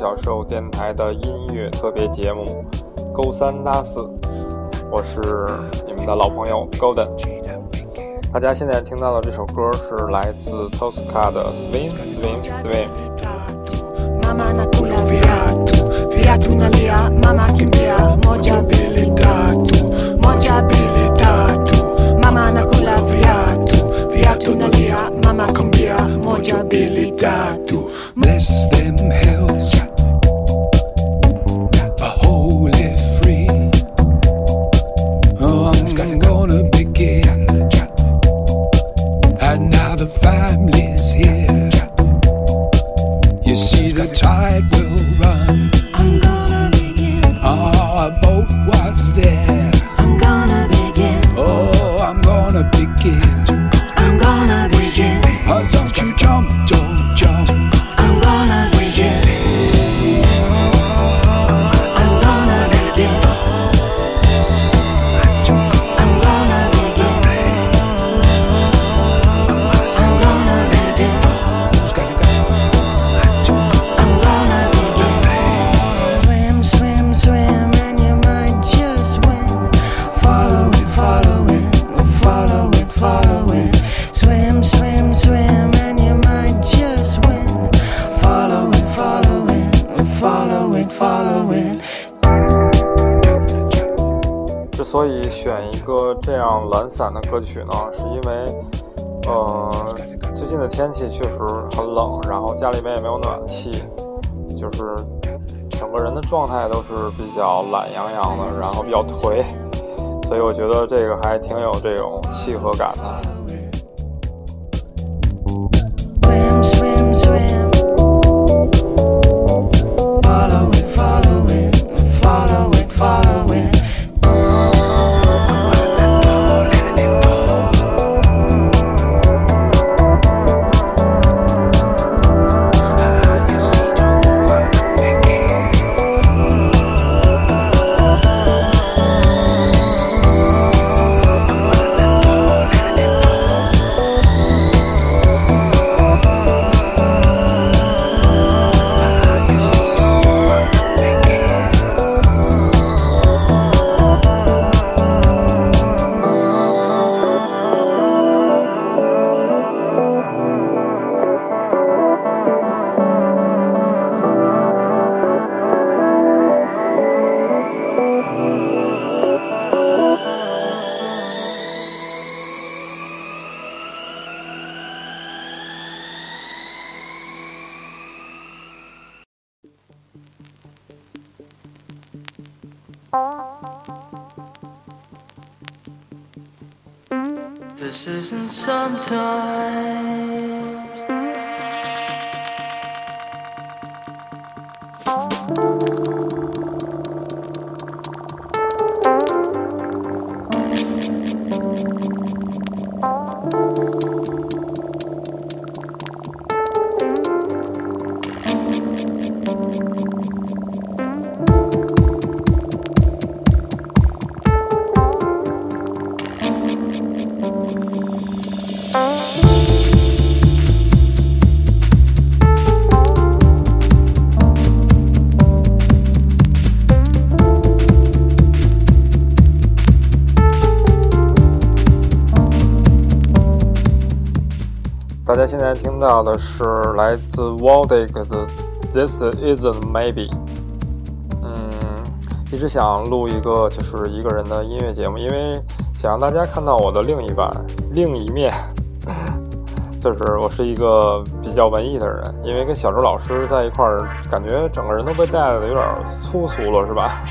小时候电台的音乐特别节目《勾三搭四》，我是你们的老朋友 Golden。大家现在听到的这首歌是来自 Tosca 的 Swim Swim Swing。The tide will run. I'm gonna begin. Our boat was there. 散的歌曲呢，是因为，呃，最近的天气确实很冷，然后家里面也没有暖气，就是整个人的状态都是比较懒洋洋的，然后比较颓，所以我觉得这个还挺有这种契合感的。This isn't sometimes. 现在听到的是来自 Waldick 的 This Isn't Maybe。嗯，一直想录一个就是一个人的音乐节目，因为想让大家看到我的另一半、另一面。就是我是一个比较文艺的人，因为跟小周老师在一块儿，感觉整个人都被带的有点粗俗了，是吧？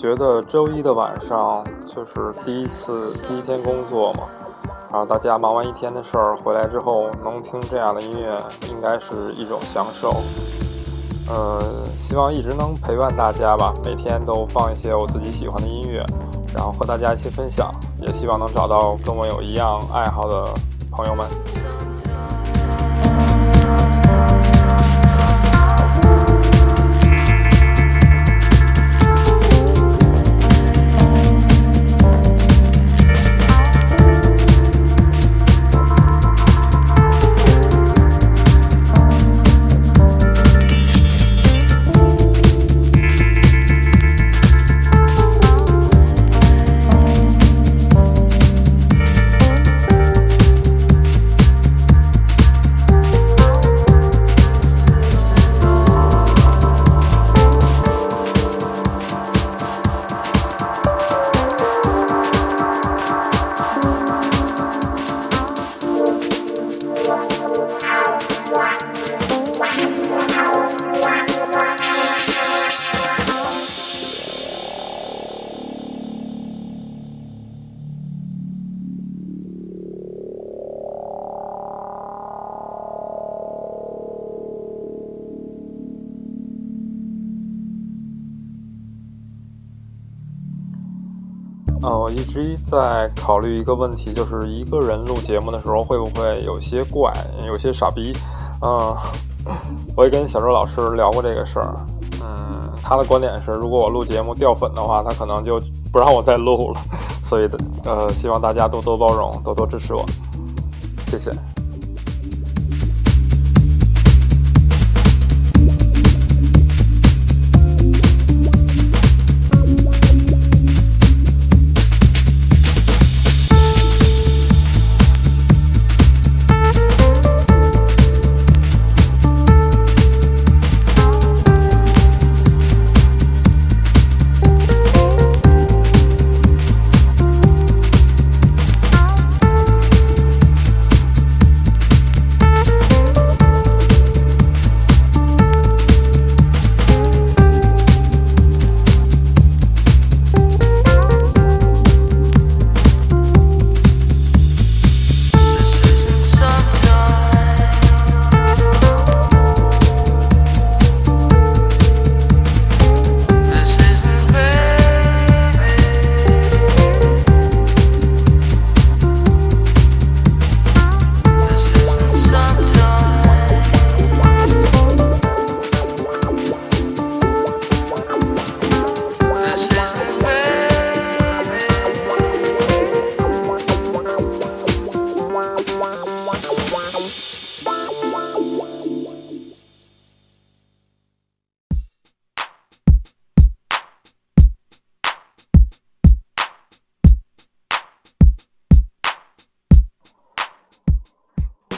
觉得周一的晚上就是第一次第一天工作嘛，然后大家忙完一天的事儿回来之后，能听这样的音乐，应该是一种享受。呃，希望一直能陪伴大家吧，每天都放一些我自己喜欢的音乐，然后和大家一起分享，也希望能找到跟我有一样爱好的朋友们。呃，我一直在考虑一个问题，就是一个人录节目的时候会不会有些怪，有些傻逼？嗯，我也跟小周老师聊过这个事儿。嗯，他的观点是，如果我录节目掉粉的话，他可能就不让我再录了。所以，呃，希望大家多多包容，多多支持我，谢谢。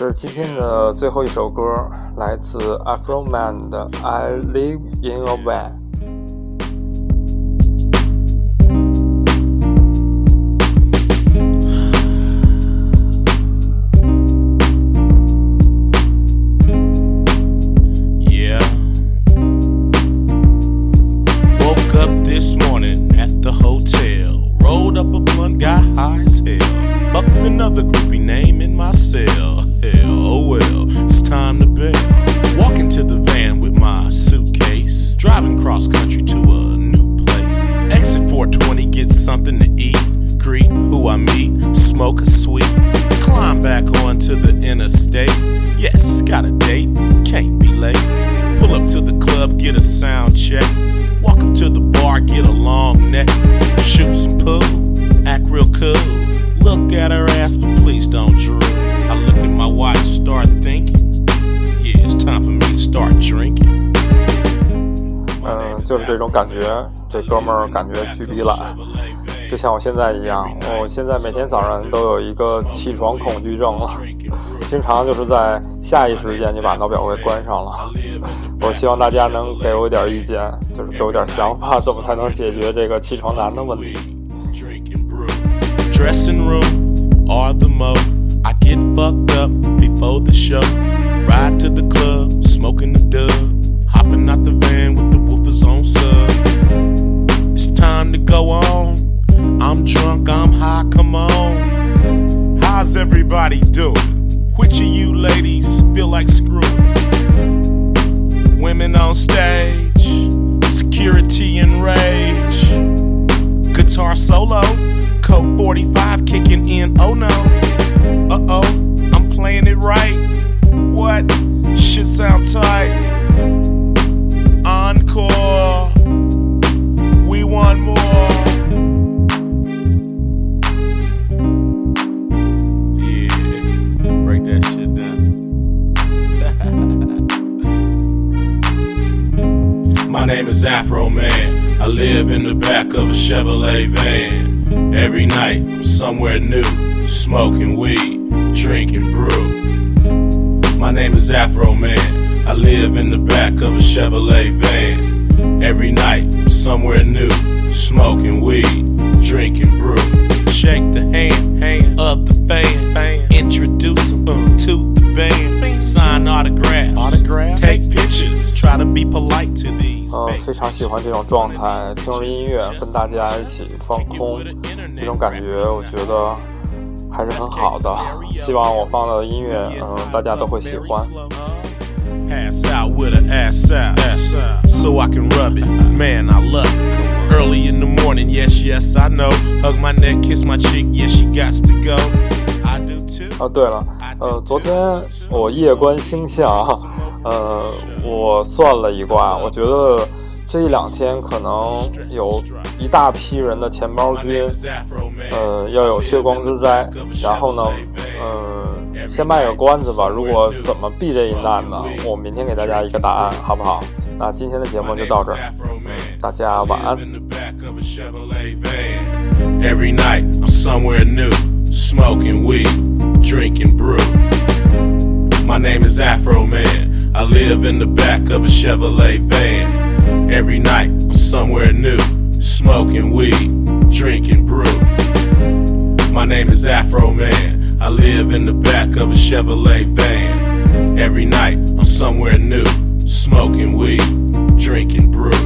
是今天的最后一首歌，来自 Afro Man 的《I Live in a Van》。meet, smoke a sweet. Climb back onto the interstate. Yes, got a date, can't be late. Pull up to the club, get a sound check. Walk up to the bar, get a long neck. Shoot some pool, act real cool. Look at her ass, but please don't drool. I look at my watch, start thinking. Yeah, it's time for me to start drinking. 嗯，就是这种感觉，这哥们儿感觉巨逼懒， 就像我现在一样。我现在每天早上都有一个起床恐惧症了，经常就是在下意识间就把闹表给关上了。我希望大家能给我点意见，就是给我点想法，怎么才能解决这个起床难的问题？drinking brew. Dressing room or the mo. I get fucked up before the show. Ride to the club, smoking the dub. Hopping out the van with the woofers on sub. It's time to go on. I'm drunk, I'm high, come on. How's everybody doing? Which of you ladies feel like screwing? Women on stage, security and rage. Guitar solo, code 45 kicking in, oh no. Uh oh, I'm playing it right. What? Shit sound tight. Encore. We want more. Live in the back of a Chevrolet van. Every night, I'm somewhere new, smoking weed, drinking brew. My name is Afro Man. I live in the back of a Chevrolet van. Every night, I'm somewhere new, smoking weed, drinking brew. Shake the hand, hand of the fan, fan. Introduce him to the band. Sign autographs, autographs. Take pictures. Try to be polite to these. 嗯，非常喜欢这种状态，听着音乐跟大家一起放空，这种感觉我觉得还是很好的。希望我放的音乐，嗯，大家都会喜欢。Pass out with an ass out, ass out, so I can rub it. Man, I love it. Early in the morning, yes, yes, I know. Hug my neck, kiss my cheek, yes, she got to go. I do too. 哦，对了，呃，昨天我夜观星象，呃，我算了一卦，我觉得这一两天可能有一大批人的钱包君.呃，要有血光之灾。然后呢，呃，先卖个关子吧。如果怎么避这一难呢？我明天给大家一个答案，好不好？那今天的节目就到这儿，大家晚安。Every night, I'm somewhere new, smoking weed, drinking brew. My name is Afro Man. I live in the back of a Chevrolet van. Every night, I'm somewhere new, smoking weed, drinking brew. My name is Afro Man. I live in the back of a Chevrolet van. Every night, I'm somewhere new, smoking weed, drinking brew.